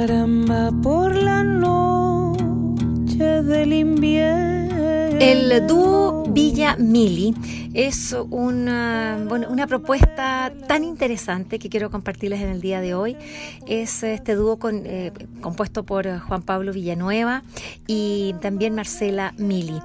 Caramba por la noche del invierno. El dúo Villa Mili es una, bueno, una propuesta tan interesante que quiero compartirles en el día de hoy. Es este dúo con, eh, compuesto por Juan Pablo Villanueva y también Marcela Mili.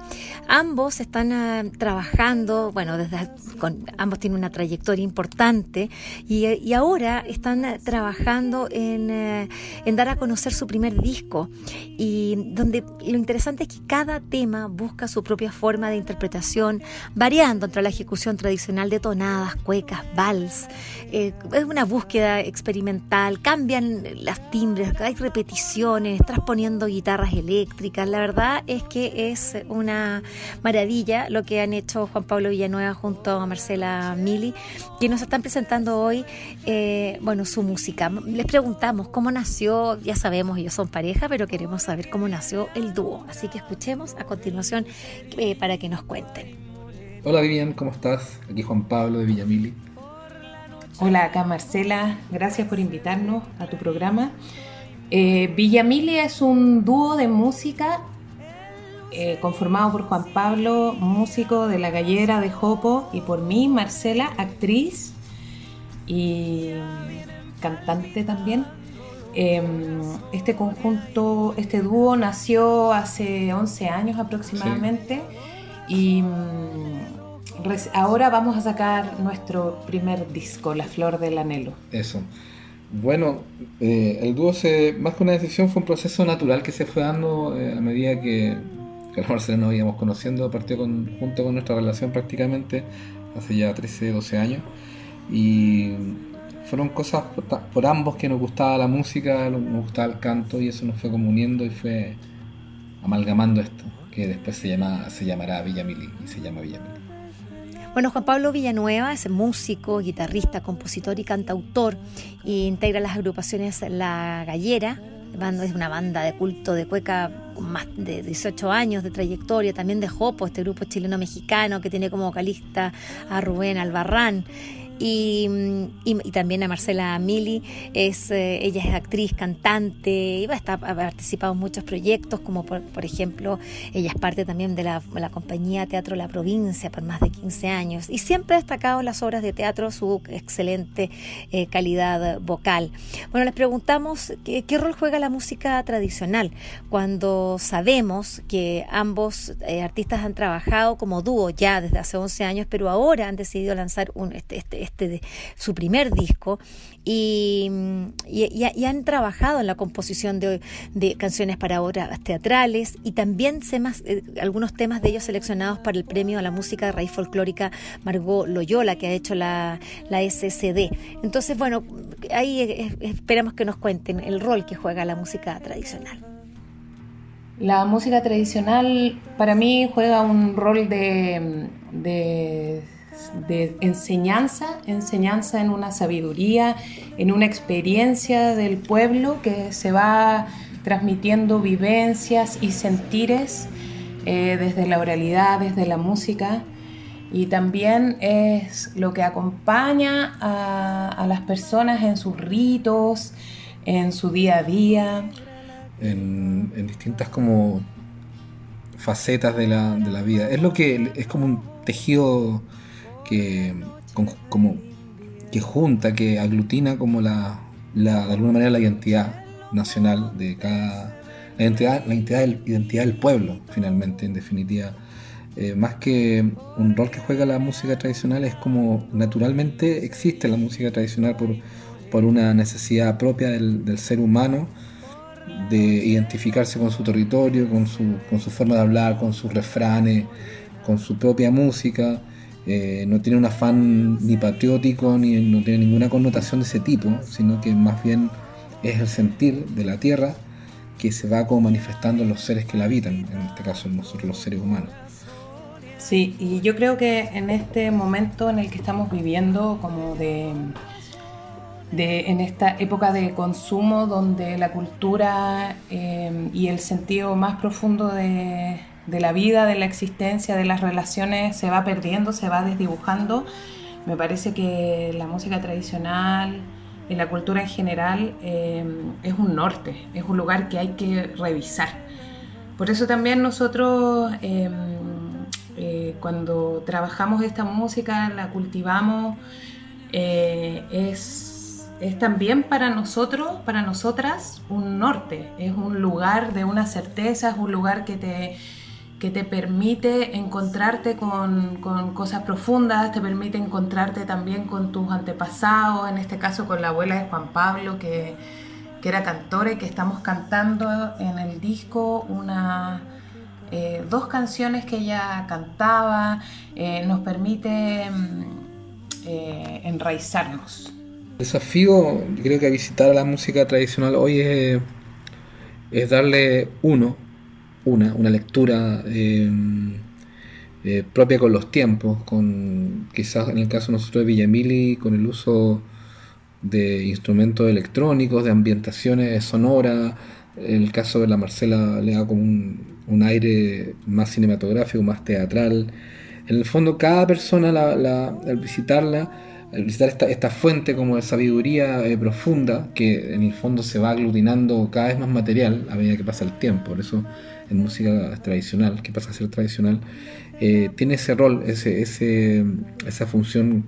Ambos están trabajando, bueno, desde, con, ambos tienen una trayectoria importante y, ahora están trabajando en, en dar a conocer su primer disco y donde lo interesante es que cada tema busca su propia forma de interpretación, variando la ejecución tradicional de tonadas, cuecas, vals. Eh, es una búsqueda experimental, cambian las timbres, hay repeticiones, transponiendo guitarras eléctricas. La verdad es que es una maravilla lo que han hecho Juan Pablo Villanueva junto a Marcela Mili, que nos están presentando hoy, eh, bueno, su música. Les preguntamos cómo nació, ya sabemos, ellos son pareja, pero queremos saber cómo nació el dúo. Así que escuchemos a continuación eh, para que nos cuenten. Hola Vivian, ¿cómo estás? Aquí Juan Pablo de Villamili. Hola, acá Marcela, gracias por invitarnos a tu programa. Eh, Villamili es un dúo de música eh, conformado por Juan Pablo, músico de La Gallera de Jopo, y por mí, Marcela, actriz y cantante también. Eh, este conjunto, este dúo nació hace 11 años aproximadamente sí. Y mm, ahora vamos a sacar nuestro primer disco, La Flor del Anhelo. Eso. Bueno, eh, el dúo, se, más que una decisión, fue un proceso natural que se fue dando eh, a medida que, que a Marcela nos íbamos conociendo, partió con, junto con nuestra relación prácticamente hace ya 13, 12 años. Y fueron cosas por, por, ambos que nos gustaba la música, nos gustaba el canto y eso nos fue como uniendo y fue amalgamando esto, que después se, llama, se llamará Villamili y se llama. Bueno, Juan Pablo Villanueva es músico, guitarrista, compositor y cantautor e integra las agrupaciones La Gallera, es una banda de culto de cueca con más de 18 años de trayectoria, también de Jopo, este grupo chileno-mexicano que tiene como vocalista a Rubén Albarrán. Y, y, también a Marcela Mili, es, eh, ella es actriz, cantante, y ha, ha participado en muchos proyectos, como por, por ejemplo, ella es parte también de la, compañía Teatro La Provincia por más de 15 años, y siempre ha destacado en las obras de teatro su excelente eh, calidad vocal. Bueno, les preguntamos ¿qué, qué, rol juega la música tradicional cuando sabemos que ambos eh, artistas han trabajado como dúo ya desde hace 11 años, pero ahora han decidido lanzar un, este, este este de su primer disco y, y, han trabajado en la composición de, de, canciones para obras teatrales y también temas, eh, algunos temas de ellos seleccionados para el premio a la música de raíz folclórica Margot Loyola que ha hecho la, la SCD. Entonces, bueno, ahí eh, esperamos que nos cuenten el rol que juega la música tradicional. La música tradicional para mí juega un rol de de enseñanza, enseñanza en una sabiduría, en una experiencia del pueblo que se va transmitiendo vivencias y sentires eh, desde la oralidad, desde la música. Y también es lo que acompaña a, las personas en sus ritos, en su día a día. En, en distintas como facetas de la, de la, vida. Es lo que es como un tejido que, como, que junta, que aglutina como la, la, de alguna manera la identidad nacional de cada la identidad, la identidad, del, identidad del pueblo finalmente en definitiva. Eh, más que un rol que juega la música tradicional es como naturalmente existe la música tradicional por, por una necesidad propia del, del, ser humano de identificarse con su territorio, con su, con su forma de hablar, con sus refranes, con su propia música Eh, no tiene un afán ni patriótico, ni no tiene ninguna connotación de ese tipo, sino que más bien es el sentir de la tierra que se va como manifestando en los seres que la habitan, en este caso nosotros los seres humanos. Sí, y yo creo que en este momento en el que estamos viviendo, como de, de en esta época de consumo, donde la cultura eh, y el sentido más profundo de, de la vida, de la existencia, de las relaciones se va perdiendo, se va desdibujando, me parece que la música tradicional, en la cultura en general eh, es un norte, es un lugar que hay que revisar. Por eso también nosotros eh, eh, cuando trabajamos esta música, la cultivamos, es, es también para nosotros, para nosotras, un norte, es un lugar de una certeza, es un lugar que te que te permite encontrarte con, cosas profundas, te permite encontrarte también con tus antepasados, en este caso con la abuela de Juan Pablo, que, era cantora y que estamos cantando en el disco una, eh, dos canciones que ella cantaba, eh, nos permite mm, eh, enraizarnos. El desafío, creo que visitar la música tradicional hoy es, es darle uno una, una lectura eh, eh, propia con los tiempos, con quizás en el caso nosotros de Villamili, con el uso de instrumentos electrónicos, de ambientaciones sonoras, el caso de la Marcela le da como un, aire más cinematográfico, más teatral. En el fondo cada persona al visitarla, al visitar esta, esta, fuente como de sabiduría eh, profunda, que en el fondo se va aglutinando cada vez más material a medida que pasa el tiempo. Por eso en música tradicional, que pasa a ser tradicional, eh, tiene ese rol, ese, ese, esa función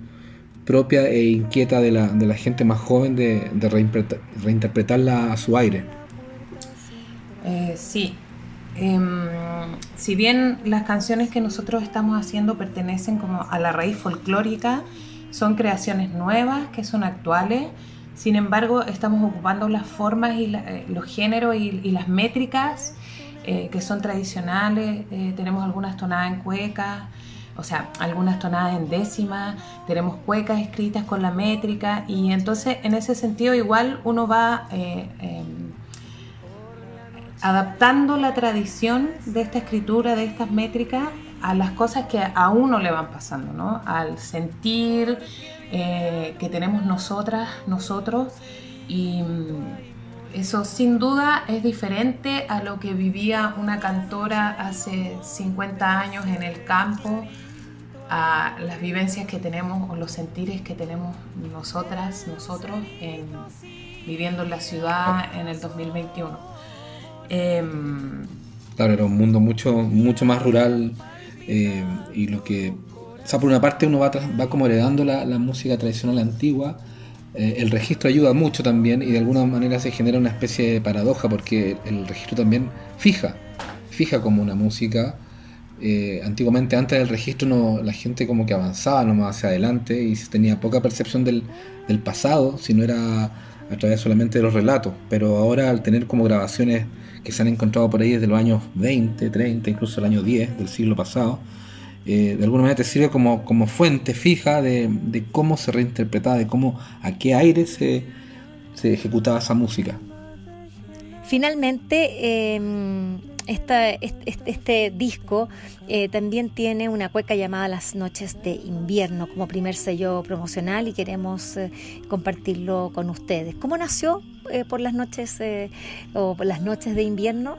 propia e inquieta de la, de la gente más joven de, de reinterpretarla a su aire. Eh, sí. Em, si bien las canciones que nosotros estamos haciendo pertenecen como a la raíz folclórica, son creaciones nuevas, que son actuales, sin embargo estamos ocupando las formas y eh, los géneros y las métricas eh, que son tradicionales, eh, tenemos algunas tonadas en cuecas, o sea, algunas tonadas en décima, tenemos cuecas escritas con la métrica y entonces en ese sentido igual uno va eh, em, adaptando la tradición de esta escritura, de estas métricas a las cosas que a uno le van pasando, ¿no? Al sentir que tenemos nosotras, nosotros y eso sin duda es diferente a lo que vivía una cantora hace 50 años en el campo, a las vivencias que tenemos o los sentires que tenemos nosotras, nosotros, viviendo en la ciudad en el 2021. Em, claro, era un mundo mucho, mucho más rural eh, y lo que... O sea, por una parte uno va, va como heredando la, la música tradicional antigua, eh, el registro ayuda mucho también y de alguna manera se genera una especie de paradoja porque el registro también fija, fija como una música. Eh, antiguamente antes del registro no, la gente como que avanzaba nomás hacia adelante y se tenía poca percepción del, del pasado, si no era a través solamente de los relatos. Pero ahora al tener como grabaciones que se han encontrado por ahí desde los años 20, 30, incluso el año 10 del siglo pasado, eh, de alguna manera te sirve como, como fuente fija de, cómo se reinterpretaba, de cómo, a qué aire se, ejecutaba esa música. Finalmente, em, este, este, disco eh, también tiene una cueca llamada Las Noches de Invierno como primer sello promocional y queremos eh, compartirlo con ustedes. ¿Cómo nació por las noches o por las noches de invierno?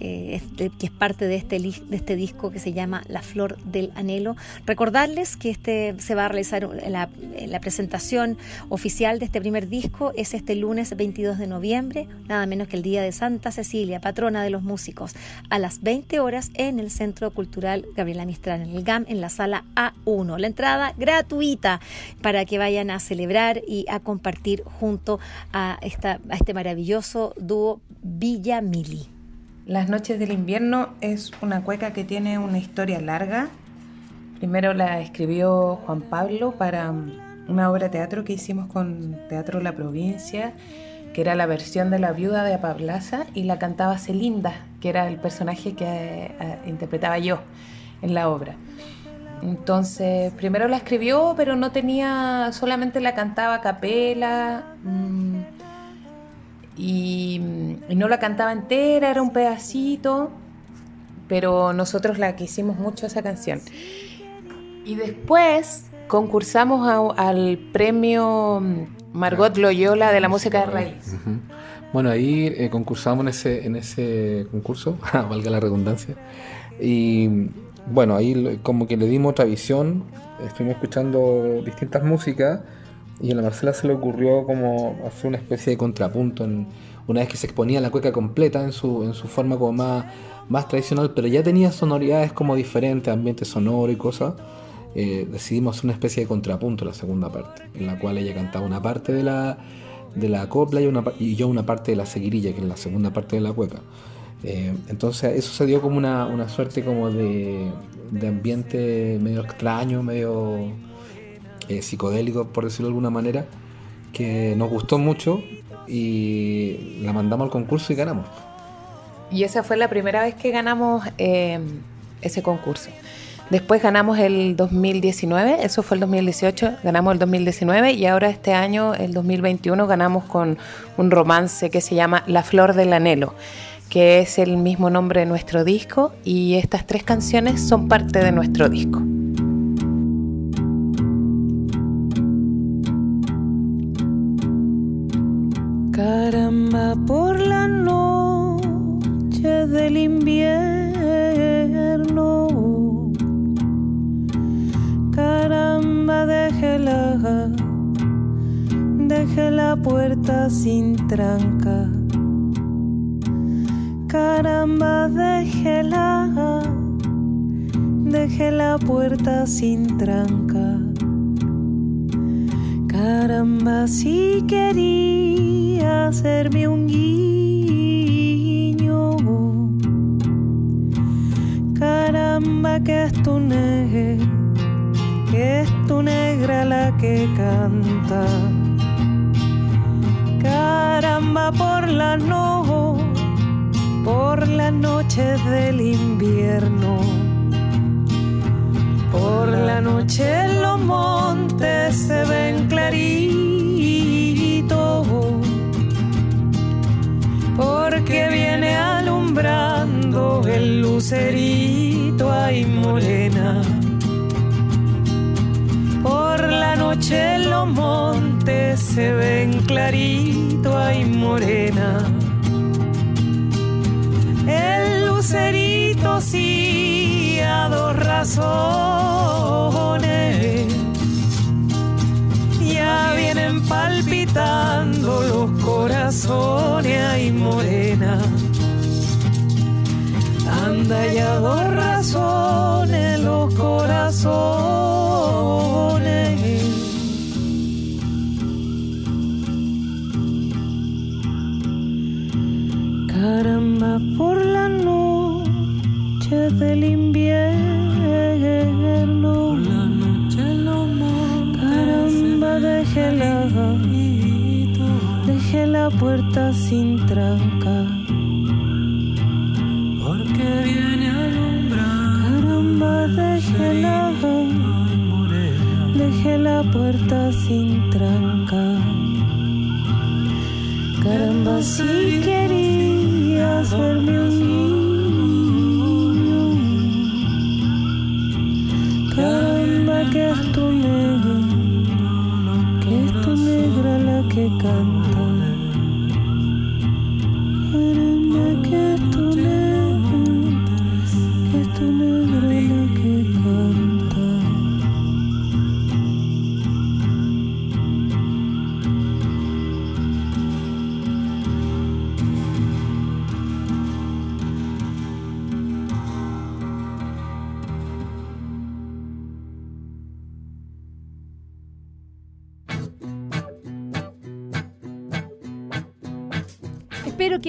Eh, este, que es parte de este, de este disco que se llama La Flor del Anhelo. Recordarles que este se va a realizar la, la presentación oficial de este primer disco es este lunes 22 de noviembre, nada menos que el día de Santa Cecilia, patrona de los músicos, a las 20 horas en el Centro Cultural Gabriela Mistral, en el GAM, en la sala A1. La entrada gratuita para que vayan a celebrar y a compartir junto a, esta, a este maravilloso dúo Villa Mili. Las noches del invierno es una cueca que tiene una historia larga. Primero la escribió Juan Pablo para una obra de teatro que hicimos con Teatro La Provincia, que era la versión de La Viuda de Apablaza, y la cantaba Celinda, que era el personaje que eh, interpretaba yo en la obra. Entonces, primero la escribió, pero no tenía, solamente la cantaba a capela mm, y, y, no la cantaba entera, era un pedacito, pero nosotros la quisimos mucho esa canción. Y después concursamos al premio Margot Loyola de la música de raíz. Bueno, ahí eh, concursamos en ese, en ese concurso, valga la redundancia. Y bueno, ahí como que le dimos otra visión, estuvimos escuchando distintas músicas y a la Marcela se le ocurrió como hacer una especie de contrapunto en, una vez que se exponía la cueca completa en su, en su forma como más, más tradicional, pero ya tenía sonoridades como diferentes, ambiente sonoro y cosas. Eh, decidimos hacer una especie de contrapunto en la segunda parte, en la cual ella cantaba una parte de la, de la copla y, una, y yo una parte de la seguirilla, que es la segunda parte de la cueca. Eh, entonces eso se dio como una, una suerte como de, de, ambiente medio extraño, medio eh, psicodélico, por decirlo de alguna manera, que nos gustó mucho y la mandamos al concurso y ganamos. Y esa fue la primera vez que ganamos ese concurso. Después ganamos el 2019, eso fue el 2018, ganamos el 2019 y ahora este año, el 2021, ganamos con un romance que se llama La Flor del Anhelo, que es el mismo nombre de nuestro disco y estas tres canciones son parte de nuestro disco. Por la noche del invierno Caramba, déjela, deje la puerta sin tranca. Caramba, déjela, deje la puerta sin tranca. Caramba, si quería hacerme un guiño. Caramba, que es tu negro que es tu negra la que canta. Caramba por la no, por las noches del invierno. Por la noche los montes se ven claritos. Porque viene alumbrando el lucerito ay morena la noche los montes se ven clarito ay morena. El lucerito sí a dos razones. Palpitando los corazones ay morena. Anda dos razones los corazones. Caramba por la noche del invierno. Por la noche Caramba, déjela. La puerta sin tranca. Porque viene a alumbrar. Caramba, déjela. Deje la puerta sin tranca. Caramba, si quería hacerme un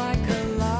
like a lie.